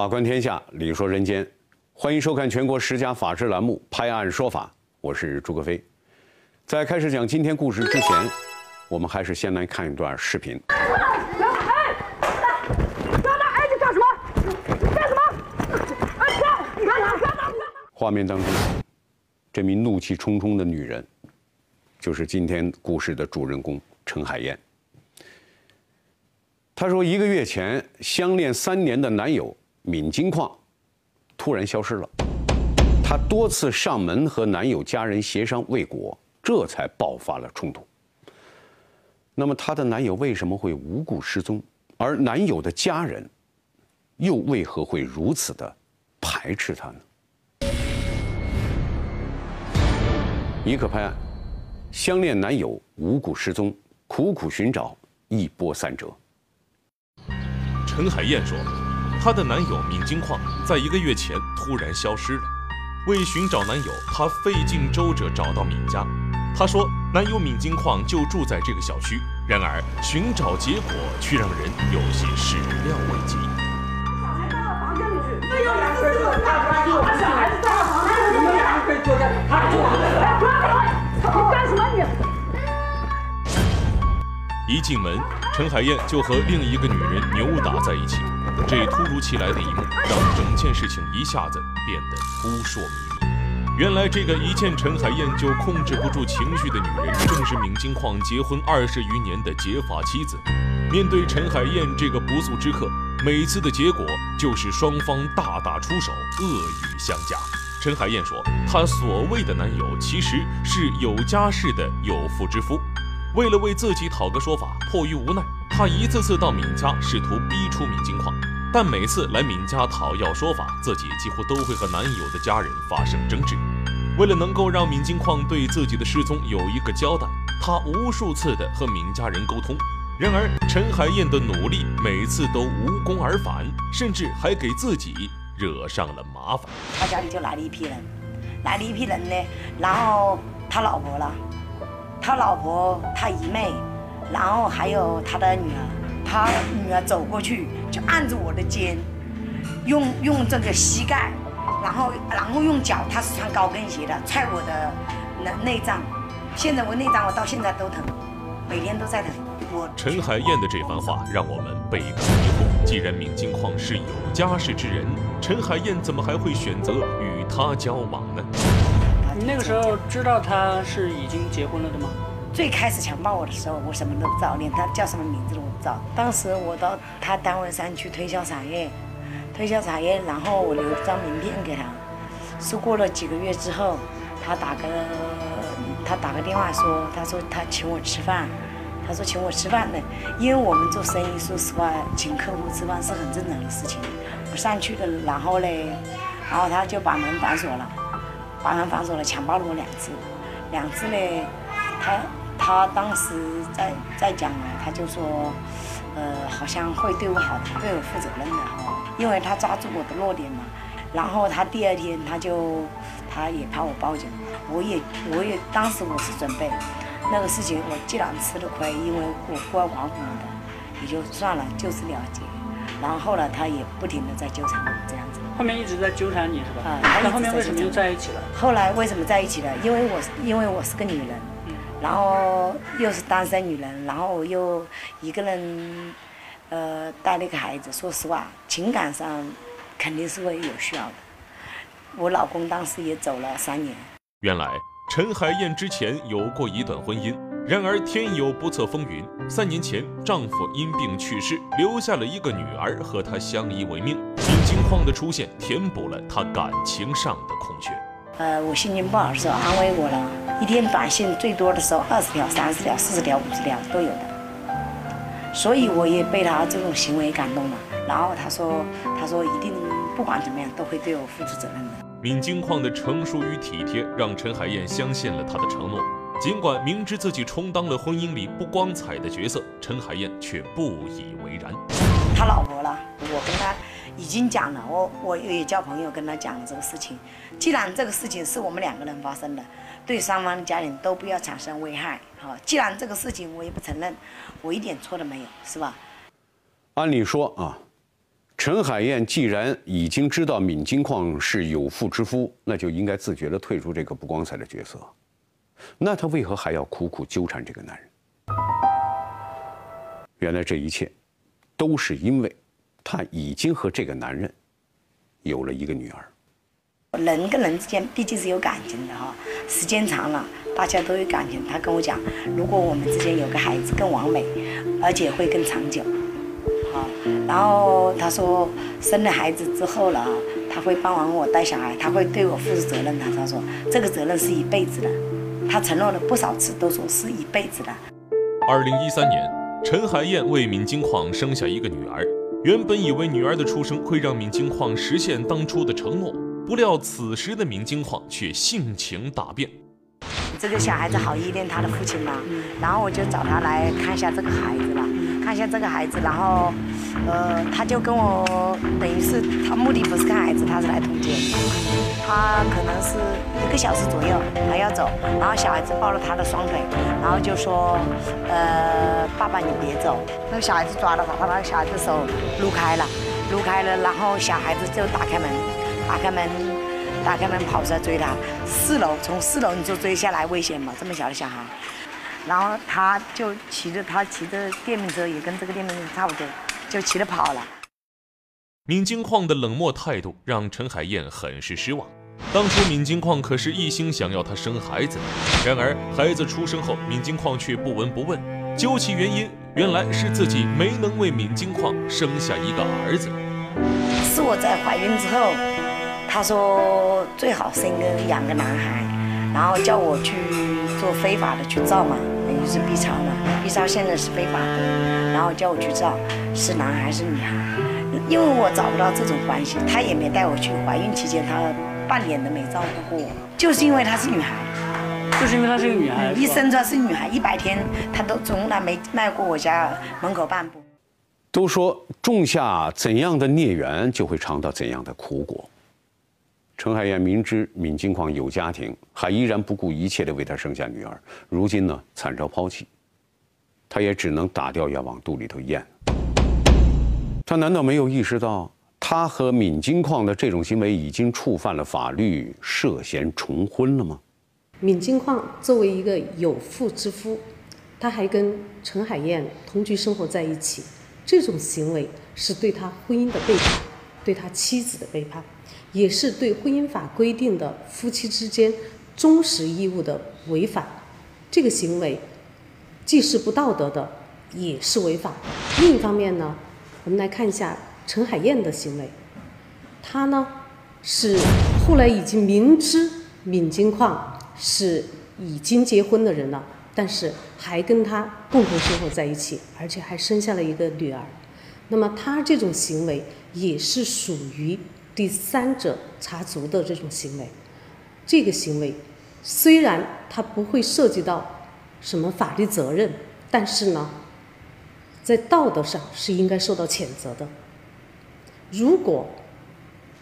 法观天下，理说人间，欢迎收看全国十佳法制栏目《拍案说法》，我是朱克飞。在开始讲今天故事之前，我们还是先来看一段视频。画面当中，这名怒气冲冲的女人，就是今天故事的主人公陈海燕。她说，一个月前相恋三年的男友闵金矿突然消失了，她多次上门和男友家人协商未果，这才爆发了冲突。那么，她的男友为什么会无故失踪？而男友的家人又为何会如此的排斥她呢？一可拍案，相恋男友无故失踪，苦苦寻找，一波三折。陈海燕说，她的男友闵金矿在一个月前突然消失了。为寻找男友，她费尽周折找到闵家。她说，男友闵金矿就住在这个小区。然而，寻找结果却让人有些始料未及。小孩到房间去，没有人是这个大家就把小孩子到房间去，你们两个可以坐下，他坐。哎，不要动！你干什么你？一进门，陈海燕就和另一个女人扭打在一起。这突如其来的一幕，让整件事情一下子变得扑朔迷离。原来，这个一见陈海燕就控制不住情绪的女人，正是闵金矿结婚二十余年的结发妻子。面对陈海燕这个不速之客，每次的结果就是双方大打出手，恶语相加。陈海燕说，她所谓的男友其实是有家室的有妇之夫。为了为自己讨个说法，迫于无奈，她一次次到闵家试图逼出闵金矿，但每次来闵家讨要说法，自己几乎都会和男友的家人发生争执。为了能够让闵金矿对自己的失踪有一个交代，她无数次的和闵家人沟通。然而，陈海燕的努力每次都无功而返，甚至还给自己惹上了麻烦。他家里就来了一批人，来了一批人呢，然后他老婆了。他老婆、他姨妹，然后还有他的女儿，他女儿走过去就按住我的肩，用用这个膝盖，然后然后用脚，他是穿高跟鞋的，踹我的内内脏。现在我内脏我到现在都疼，每天都在疼。我陈海燕的这番话让我们倍感疑惑。既然闵金矿是有家室之人，陈海燕怎么还会选择与他交往呢？你那个时候知道他是已经结婚了的吗？最开始强暴我的时候，我什么都不知道，连他叫什么名字都不知道。当时我到他单位上去推销茶叶，推销茶叶，然后我留张名片给他。是过了几个月之后，他打个他打个电话说，他说他请我吃饭，他说请我吃饭呢，因为我们做生意，说实话，请客户吃饭是很正常的事情。我上去了，然后嘞，然后他就把门反锁了。把门反锁了，强暴了我两次，两次呢，他他当时在在讲呢，他就说，呃，好像会对我好的，对我负责任的哈，因为他抓住我的弱点嘛。然后他第二天他就他也怕我报警，我也我也当时我是准备那个事情，我既然吃了亏，因为我孤儿寡母的，也就算了，就此了结。然后后来他也不停的在纠缠我这样子。后面一直在纠缠你是吧？啊，那后面为什么又在一起了？后来为什么在一起了？因为我因为我是个女人，然后又是单身女人，然后又一个人，呃，带了一个孩子。说实话，情感上肯定是会有需要的。我老公当时也走了三年。原来陈海燕之前有过一段婚姻，然而天有不测风云，三年前丈夫因病去世，留下了一个女儿和她相依为命。金矿的出现填补了她感情上的空缺。呃，我心情不好的时候安慰我了，一天短信最多的时候二十条、三十条、四十条、五十条都有的，所以我也被他这种行为感动了。然后他说：“他说一定不管怎么样都会对我负起责任的。”闵金矿的成熟与体贴让陈海燕相信了他的承诺，尽管明知自己充当了婚姻里不光彩的角色，陈海燕却不以为然。他老婆了，我跟他。已经讲了，我我也叫朋友跟他讲了这个事情。既然这个事情是我们两个人发生的，对双方的家庭都不要产生危害。好，既然这个事情我也不承认，我一点错都没有，是吧？按理说啊，陈海燕既然已经知道闵金矿是有妇之夫，那就应该自觉地退出这个不光彩的角色。那她为何还要苦苦纠缠这个男人？原来这一切，都是因为她已经和这个男人有了一个女儿。人跟人之间毕竟是有感情的哈，时间长了，大家都有感情。他跟我讲，如果我们之间有个孩子更完美，而且会更长久，好。然后他说，生了孩子之后了，他会帮完我带小孩，他会对我负责任的。他说，这个责任是一辈子的。他承诺了不少次，都说是一辈子的。二零一三年，陈海燕为闵金矿生下一个女儿，原本以为女儿的出生会让闵金矿实现当初的承诺。不料，此时的闵金矿却性情大变。这个小孩子好依恋他的父亲嘛，然后我就找他来看一下这个孩子吧，看一下这个孩子，然后，呃，他就跟我等于是他目的不是看孩子，他是来通奸。他可能是一个小时左右他要走，然后小孩子抱了他的双腿，然后就说，呃，爸爸你别走。那个小孩子抓了把那个小孩子手撸开了，撸开了，然后小孩子就打开门。打开门，打开门跑出来追他。四楼，从四楼你就追下来，危险嘛？这么小的小孩。然后他就骑着他骑着电瓶车，也跟这个电瓶车差不多，就骑着跑了。闵金矿的冷漠态度让陈海燕很是失望。当初闵金矿可是一心想要她生孩子，然而孩子出生后，闵金矿却不闻不问。究其原因，原来是自己没能为闵金矿生下一个儿子。是我在怀孕之后。他说最好生个养个男孩，然后叫我去做非法的去造嘛，等于是 B 超嘛，B 超现在是非法的，然后叫我去照是男孩是女孩，因为我找不到这种关系，他也没带我去。怀孕期间他半年都没照顾过我，就是因为她是女孩，就是因为她是个女孩，一生出来是女孩，一百天她都从来没迈过我家门口半步。都说种下怎样的孽缘，就会尝到怎样的苦果。陈海燕明知闵金矿有家庭，还依然不顾一切地为他生下女儿。如今呢，惨遭抛弃，他也只能打掉要往肚里头咽。他难道没有意识到，他和闵金矿的这种行为已经触犯了法律，涉嫌重婚了吗？闵金矿作为一个有妇之夫，他还跟陈海燕同居生活在一起，这种行为是对他婚姻的背叛，对他妻子的背叛。也是对婚姻法规定的夫妻之间忠实义务的违反，这个行为既是不道德的，也是违法。另一方面呢，我们来看一下陈海燕的行为，她呢是后来已经明知闵金矿是已经结婚的人了，但是还跟他共同生活在一起，而且还生下了一个女儿。那么她这种行为也是属于。第三者插足的这种行为，这个行为虽然它不会涉及到什么法律责任，但是呢，在道德上是应该受到谴责的。如果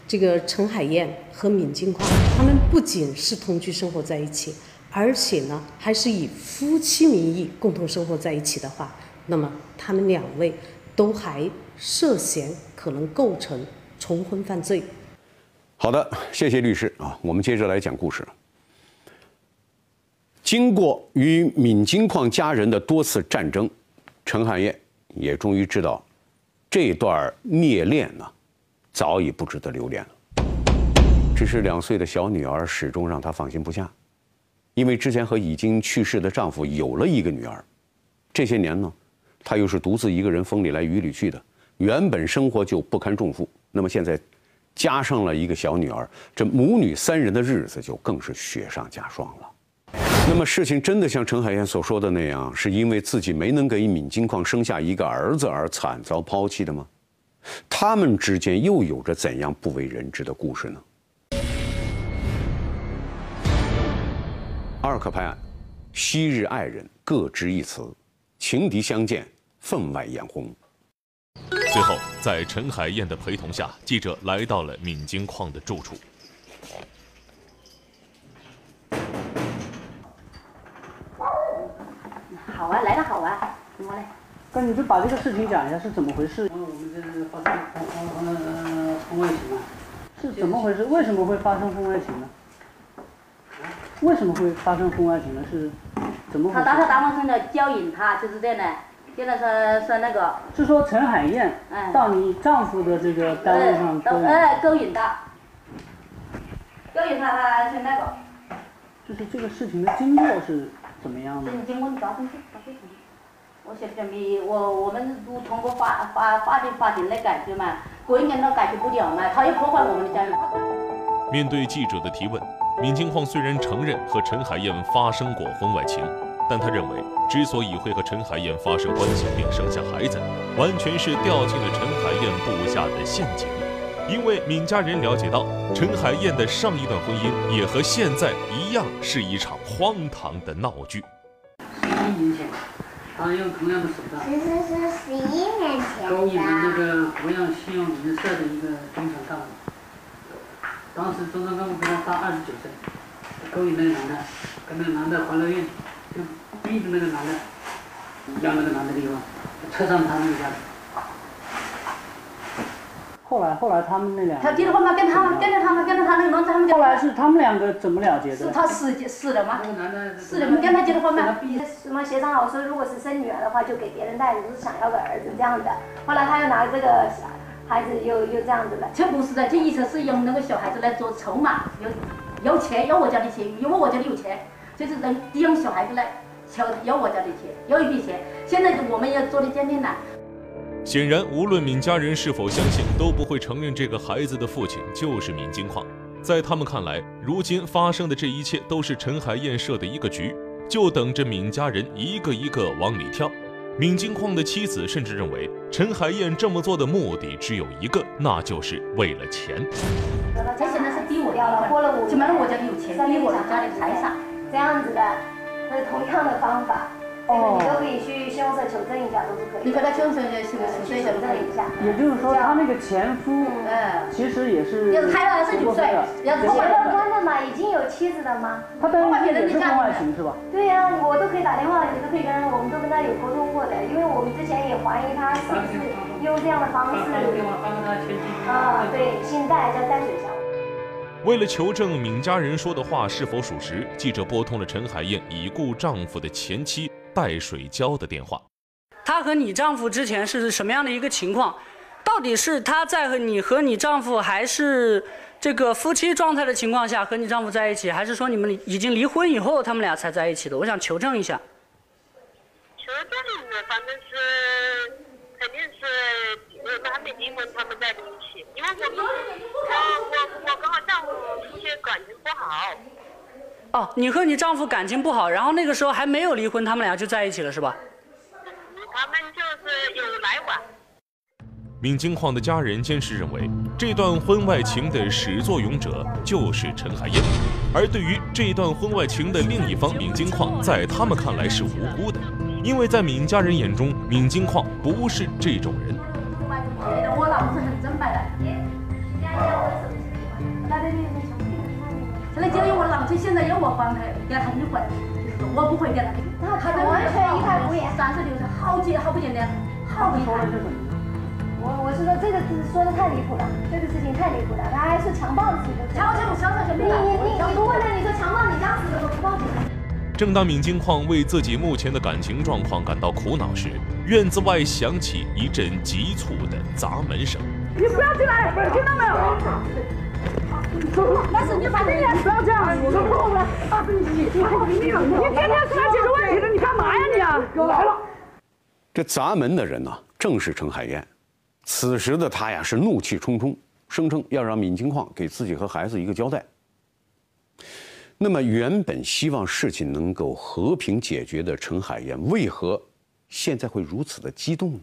这个陈海燕和闵金矿他们不仅是同居生活在一起，而且呢还是以夫妻名义共同生活在一起的话，那么他们两位都还涉嫌可能构成。重婚犯罪。好的，谢谢律师啊。我们接着来讲故事。经过与闵金矿家人的多次战争，陈汉燕也终于知道，这段孽恋呢，早已不值得留恋了。只是两岁的小女儿始终让她放心不下，因为之前和已经去世的丈夫有了一个女儿，这些年呢，她又是独自一个人风里来雨里去的，原本生活就不堪重负。那么现在，加上了一个小女儿，这母女三人的日子就更是雪上加霜了。那么事情真的像陈海燕所说的那样，是因为自己没能给闵金矿生下一个儿子而惨遭抛弃的吗？他们之间又有着怎样不为人知的故事呢？二克拍案，昔日爱人各执一词，情敌相见，分外眼红。最后，在陈海燕的陪同下，记者来到了闵金矿的住处。好啊，来了好啊，我来，那你就把这个事情讲一下是怎么回事？我们这是发生婚婚婚婚外情了，是怎么回事？为什么会发生婚外情呢？为什么会发生婚外情呢？是怎么回事？他打他单位上的教引他，就是这样的。现在说说那个，是说陈海燕嗯到你丈夫的这个单位上呃，勾引，都哎勾引他，勾引他，他是那个，就是这个事情的经过是怎么样的？经经过你找进去，找进去。我现在没，我我们都通过法法法律法庭来解决嘛，过一年都解决不了嘛，他也破坏我们的家园。面对记者的提问，闵金矿虽然承认和陈海燕发生过婚外情，但他认为，之所以会和陈海燕发生关系并生下孩子，完全是掉进了陈海燕布下的陷阱。因为闵家人了解到，陈海燕的上一段婚姻也和现在一样是一场荒唐的闹剧。十一年前，他用同样的手段其实是十一年前勾引了那。个博洋信用银社的一个中层干部。当时中层干部比他大二十九岁，勾引那个男的，跟那个男的怀了孕，就逼着那个男的要那个男的离婚，扯上他那个家里。后来，后来他们那两他结了婚吗，跟他跟着他们跟着他那个农村他们后来是他们两个怎么了结的？是他死死了吗那？个男的是的，跟他结的婚吗。什么协商好说，如果是生女儿的话，就给别人带，如果是想要个儿子这样的。后来他又拿这个孩子又又这样子了。这不是的，这意思是用那个小孩子来做筹码，有有钱，有我家的钱，因为我家里有钱，就是用小孩子来求有我家的钱，有一笔钱。现在我们要做的鉴定了。显然，无论闵家人是否相信，都不会承认这个孩子的父亲就是闵金矿。在他们看来，如今发生的这一切都是陈海燕设的一个局，就等着闵家人一个一个往里跳。闵金矿的妻子甚至认为，陈海燕这么做的目的只有一个，那就是为了钱。他现在是逼我掉了，过了五年，起码我家有钱，逼我家里财产。这样子的，是同样的方法，这个你都可以去凶手求证一下，都是可以。你和他凶手是个十岁去求证一下。也就是说，他那个前夫嗯，其实也是要是他要是九岁，要是结我了婚了嘛，已经有妻子了吗？他当然也是婚外情是吧？对呀、我都可以打电话，你都可以跟，我们都跟他有沟通过的，因为我们之前也怀疑他是不是用这样的方式啊，对，信贷叫戴水桥。为了求证闵家人说的话是否属实，记者拨通了陈海燕已故丈夫的前妻戴水娇的电话。她和你丈夫之前是什么样的一个情况？到底是她在和你和你丈夫还是这个夫妻状态的情况下和你丈夫在一起，还是说你们已经离婚以后他们俩才在一起的？我想求证一下。求证的，反正是肯定是我们还没离婚，他们在一起，因为我们我我我跟我丈夫出去感情不好，哦，你和你丈夫感情不好，然后那个时候还没有离婚，他们俩就在一起了，是吧？他们就是有来往。闵金矿的家人坚持认为，这段婚外情的始作俑者就是陈海燕，而对于这段婚外情的另一方闵金矿，在他们看来是无辜的，因为在闵家人眼中，闵金矿不是这种人。我老公是很正派的。现在就因为我老公现在由我帮他，给他离婚，就是说我不会给他。他他完全一派胡言三十六岁，好简好不简单，好厉害。我我是说这个是说的太离谱了，这个事情太离谱了，他还是强暴自己的。强强小小小你你你你不问他，你说强暴你家死的都不报警。正当闵金矿为自己目前的感情状况感到苦恼时，院子外响起一阵急促的砸门声。你不要进来，听到没有？但是你反正你不要这样，我说错了。你你天天出来解决问题的，你干嘛呀你啊？来了。这砸门的人呢、正是陈海燕。此时的他呀是怒气冲冲，声称要让闵金矿给自己和孩子一个交代。那么，原本希望事情能够和平解决的陈海燕，为何现在会如此的激动呢？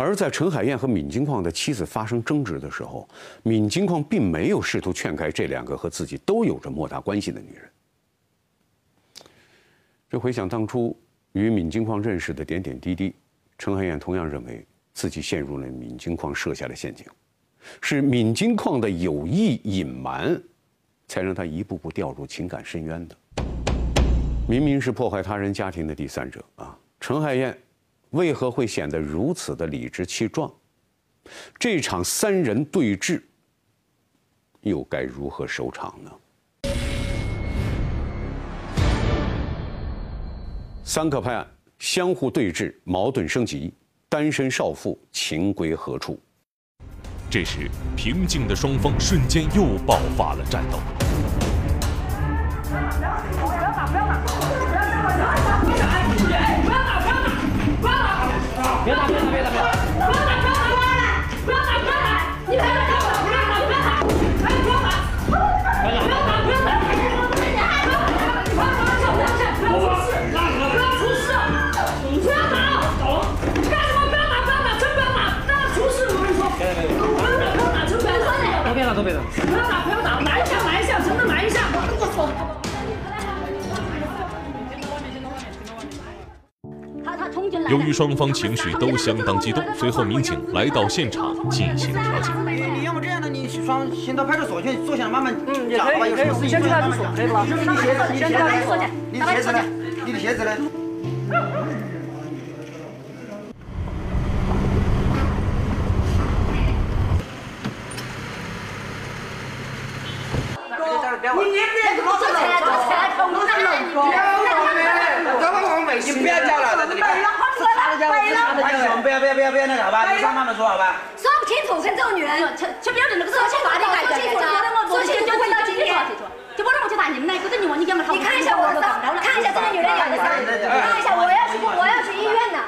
而在陈海燕和闵金矿的妻子发生争执的时候，闵金矿并没有试图劝开这两个和自己都有着莫大关系的女人。这回想当初与闵金矿认识的点点滴滴，陈海燕同样认为自己陷入了闵金矿设下的陷阱，是闵金矿的有意隐瞒，才让他一步步掉入情感深渊的。明明是破坏他人家庭的第三者啊！陈海燕为何会显得如此的理直气壮？这场三人对峙又该如何收场呢？三可派案相互对峙，矛盾升级，单身少妇情归何处？这时，平静的双方瞬间又爆发了战斗。别打，别打，别打，别打！双方情绪都相当激动，随后民警来到现场进行调解。你要么这样的，你双先到派出所去坐下来慢慢讲吧，有什么事情先去派出所，可以吧？你的鞋子，你鞋子，你的鞋子呢？你的鞋子呢？你你别做这个，做菜头都是冷锅。咱们往北京不要叫了，在这里。不要不要不要不要那个好吧？你慢慢的说好吧？说不清楚，跟这种女人，就就不要那个说清楚，说清楚，说清楚就回到今天，就不让我去打你们那个，等你我你讲了好。你看一下我的伤，看一下这个女人养的伤，看一下我要去我要去医院的。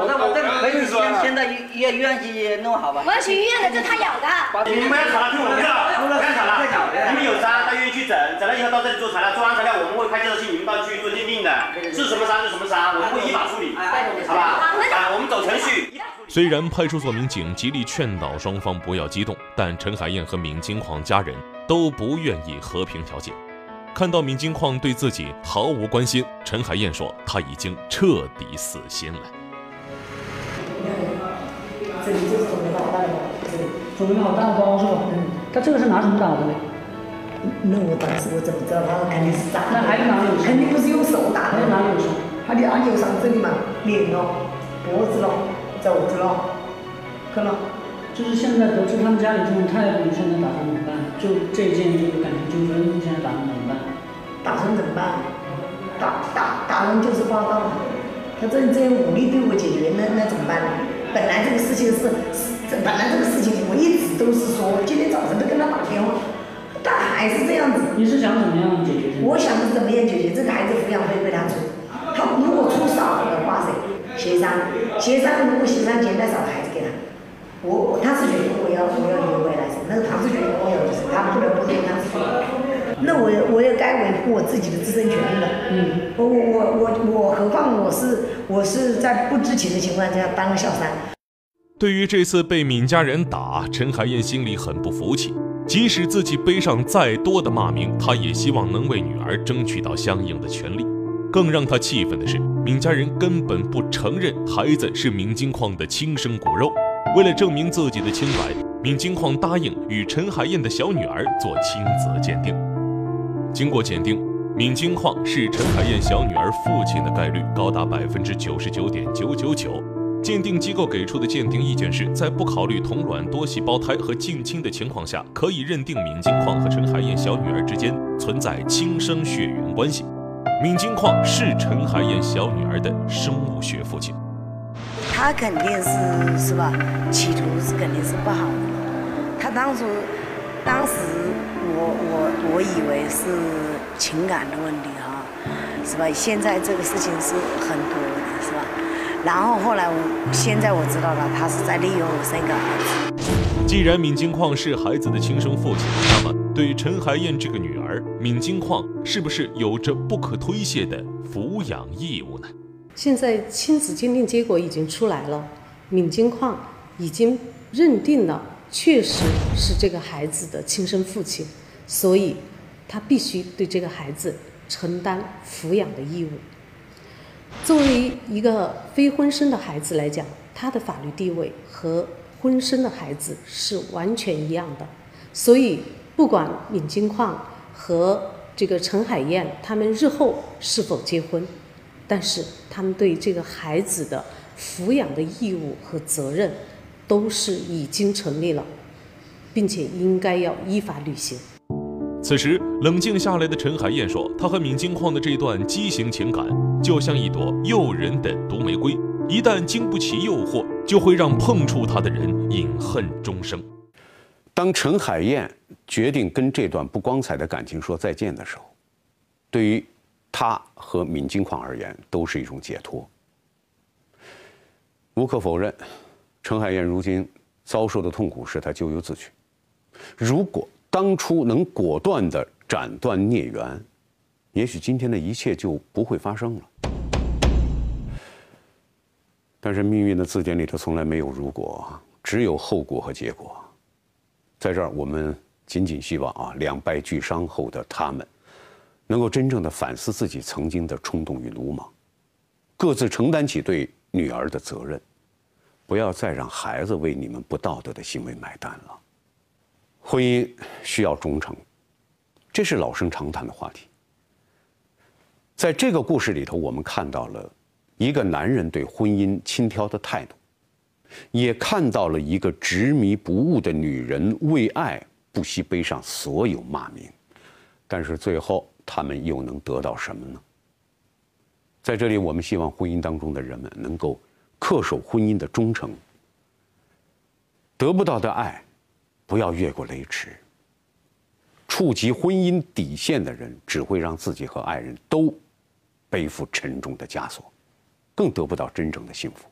我这我这可以先先到医医院去弄好吧？我要去医院的，这他咬的。你们不要吵了，听我的，不要吵了。你们有伤，他愿意去诊，诊了以后到这里做材料，做完材料我们会派介绍信，你们到去做鉴定的，是什么伤是什么伤，我们会依法处理，好吧？啊，我们走程序。虽然派出所民警极力劝导双方不要激动，但陈海燕和闵金矿家人都不愿意和平调解。看到闵金矿对自己毫无关心，陈海燕说他已经彻底死心了。这里就是准备好大的包，这里肿瘤好大的包是吧？嗯。他这个是拿什么打的呢？那我当时我怎么知道他肯定是打？那还有哪里有？肯定不是用手打的。还有哪里有伤？他的哪里有伤？这里嘛，脸咯，脖子咯，肘子咯，看了。就是现在得知他们家里这种态度，现在打算怎么办？就这件这个感情纠纷，现在打算怎么办？打算怎么办？打打打人就是霸道，他这这样武力对我解决，那那怎么办呢？本来这个事情是是，本来这个事情我一直都是说，今天早晨都跟他打电话，但还是这样子。你是想怎么样解决？我想是怎么样解决？这个孩子抚养费归他出，他如果出少的话噻，协商，协商如果协商钱太少，孩子给他。我他是觉得我要我要留回来那个他是觉得我要就是他不能不给他是。那我我也该维护我自己的自身权利了。嗯。我我我我我何况我是我是在不知情的情况下当了小三。对于这次被闵家人打，陈海燕心里很不服气。即使自己背上再多的骂名，她也希望能为女儿争取到相应的权利。更让她气愤的是，闵家人根本不承认孩子是闵金矿的亲生骨肉。为了证明自己的清白，闵金矿答应与陈海燕的小女儿做亲子鉴定。经过鉴定，闵金矿是陈海燕小女儿父亲的概率高达百分之九十九点九九九。鉴定机构给出的鉴定意见是在不考虑同卵多细胞胎和近亲的情况下，可以认定闵金矿和陈海燕小女儿之间存在亲生血缘关系。闵金矿是陈海燕小女儿的生物学父亲。他肯定是是吧？企图是肯定是不好的。他当初，当时我我我以为是情感的问题哈，是吧？现在这个事情是很多的，是吧？然后后来我现在我知道了，他是在利用我生个儿子。既然闵金矿是孩子的亲生父亲，那么对陈海燕这个女儿，闵金矿是不是有着不可推卸的抚养义务呢？现在亲子鉴定结果已经出来了，闵金矿已经认定了，确实是这个孩子的亲生父亲，所以他必须对这个孩子承担抚养的义务。作为一个非婚生的孩子来讲，他的法律地位和婚生的孩子是完全一样的，所以不管闵金矿和这个陈海燕他们日后是否结婚。但是他们对这个孩子的抚养的义务和责任都是已经成立了，并且应该要依法履行。此时，冷静下来的陈海燕说：“她和闵金矿的这段畸形情感，就像一朵诱人的毒玫瑰，一旦经不起诱惑，就会让碰触它的人饮恨终生。”当陈海燕决定跟这段不光彩的感情说再见的时候，对于她和闵金矿而言，都是一种解脱。无可否认，陈海燕如今遭受的痛苦是她咎由自取。如果当初能果断地斩断孽缘，也许今天的一切就不会发生了。但是命运的字典里头从来没有如果，只有后果和结果。在这儿，我们仅仅希望啊，两败俱伤后的他们，能够真正的反思自己曾经的冲动与鲁莽，各自承担起对女儿的责任，不要再让孩子为你们不道德的行为买单了。婚姻需要忠诚，这是老生常谈的话题。在这个故事里头，我们看到了一个男人对婚姻轻佻的态度，也看到了一个执迷不悟的女人为爱不惜背上所有骂名。但是最后，他们又能得到什么呢？在这里，我们希望婚姻当中的人们能够恪守婚姻的忠诚，得不到的爱。不要越过雷池。触及婚姻底线的人，只会让自己和爱人都背负沉重的枷锁，更得不到真正的幸福。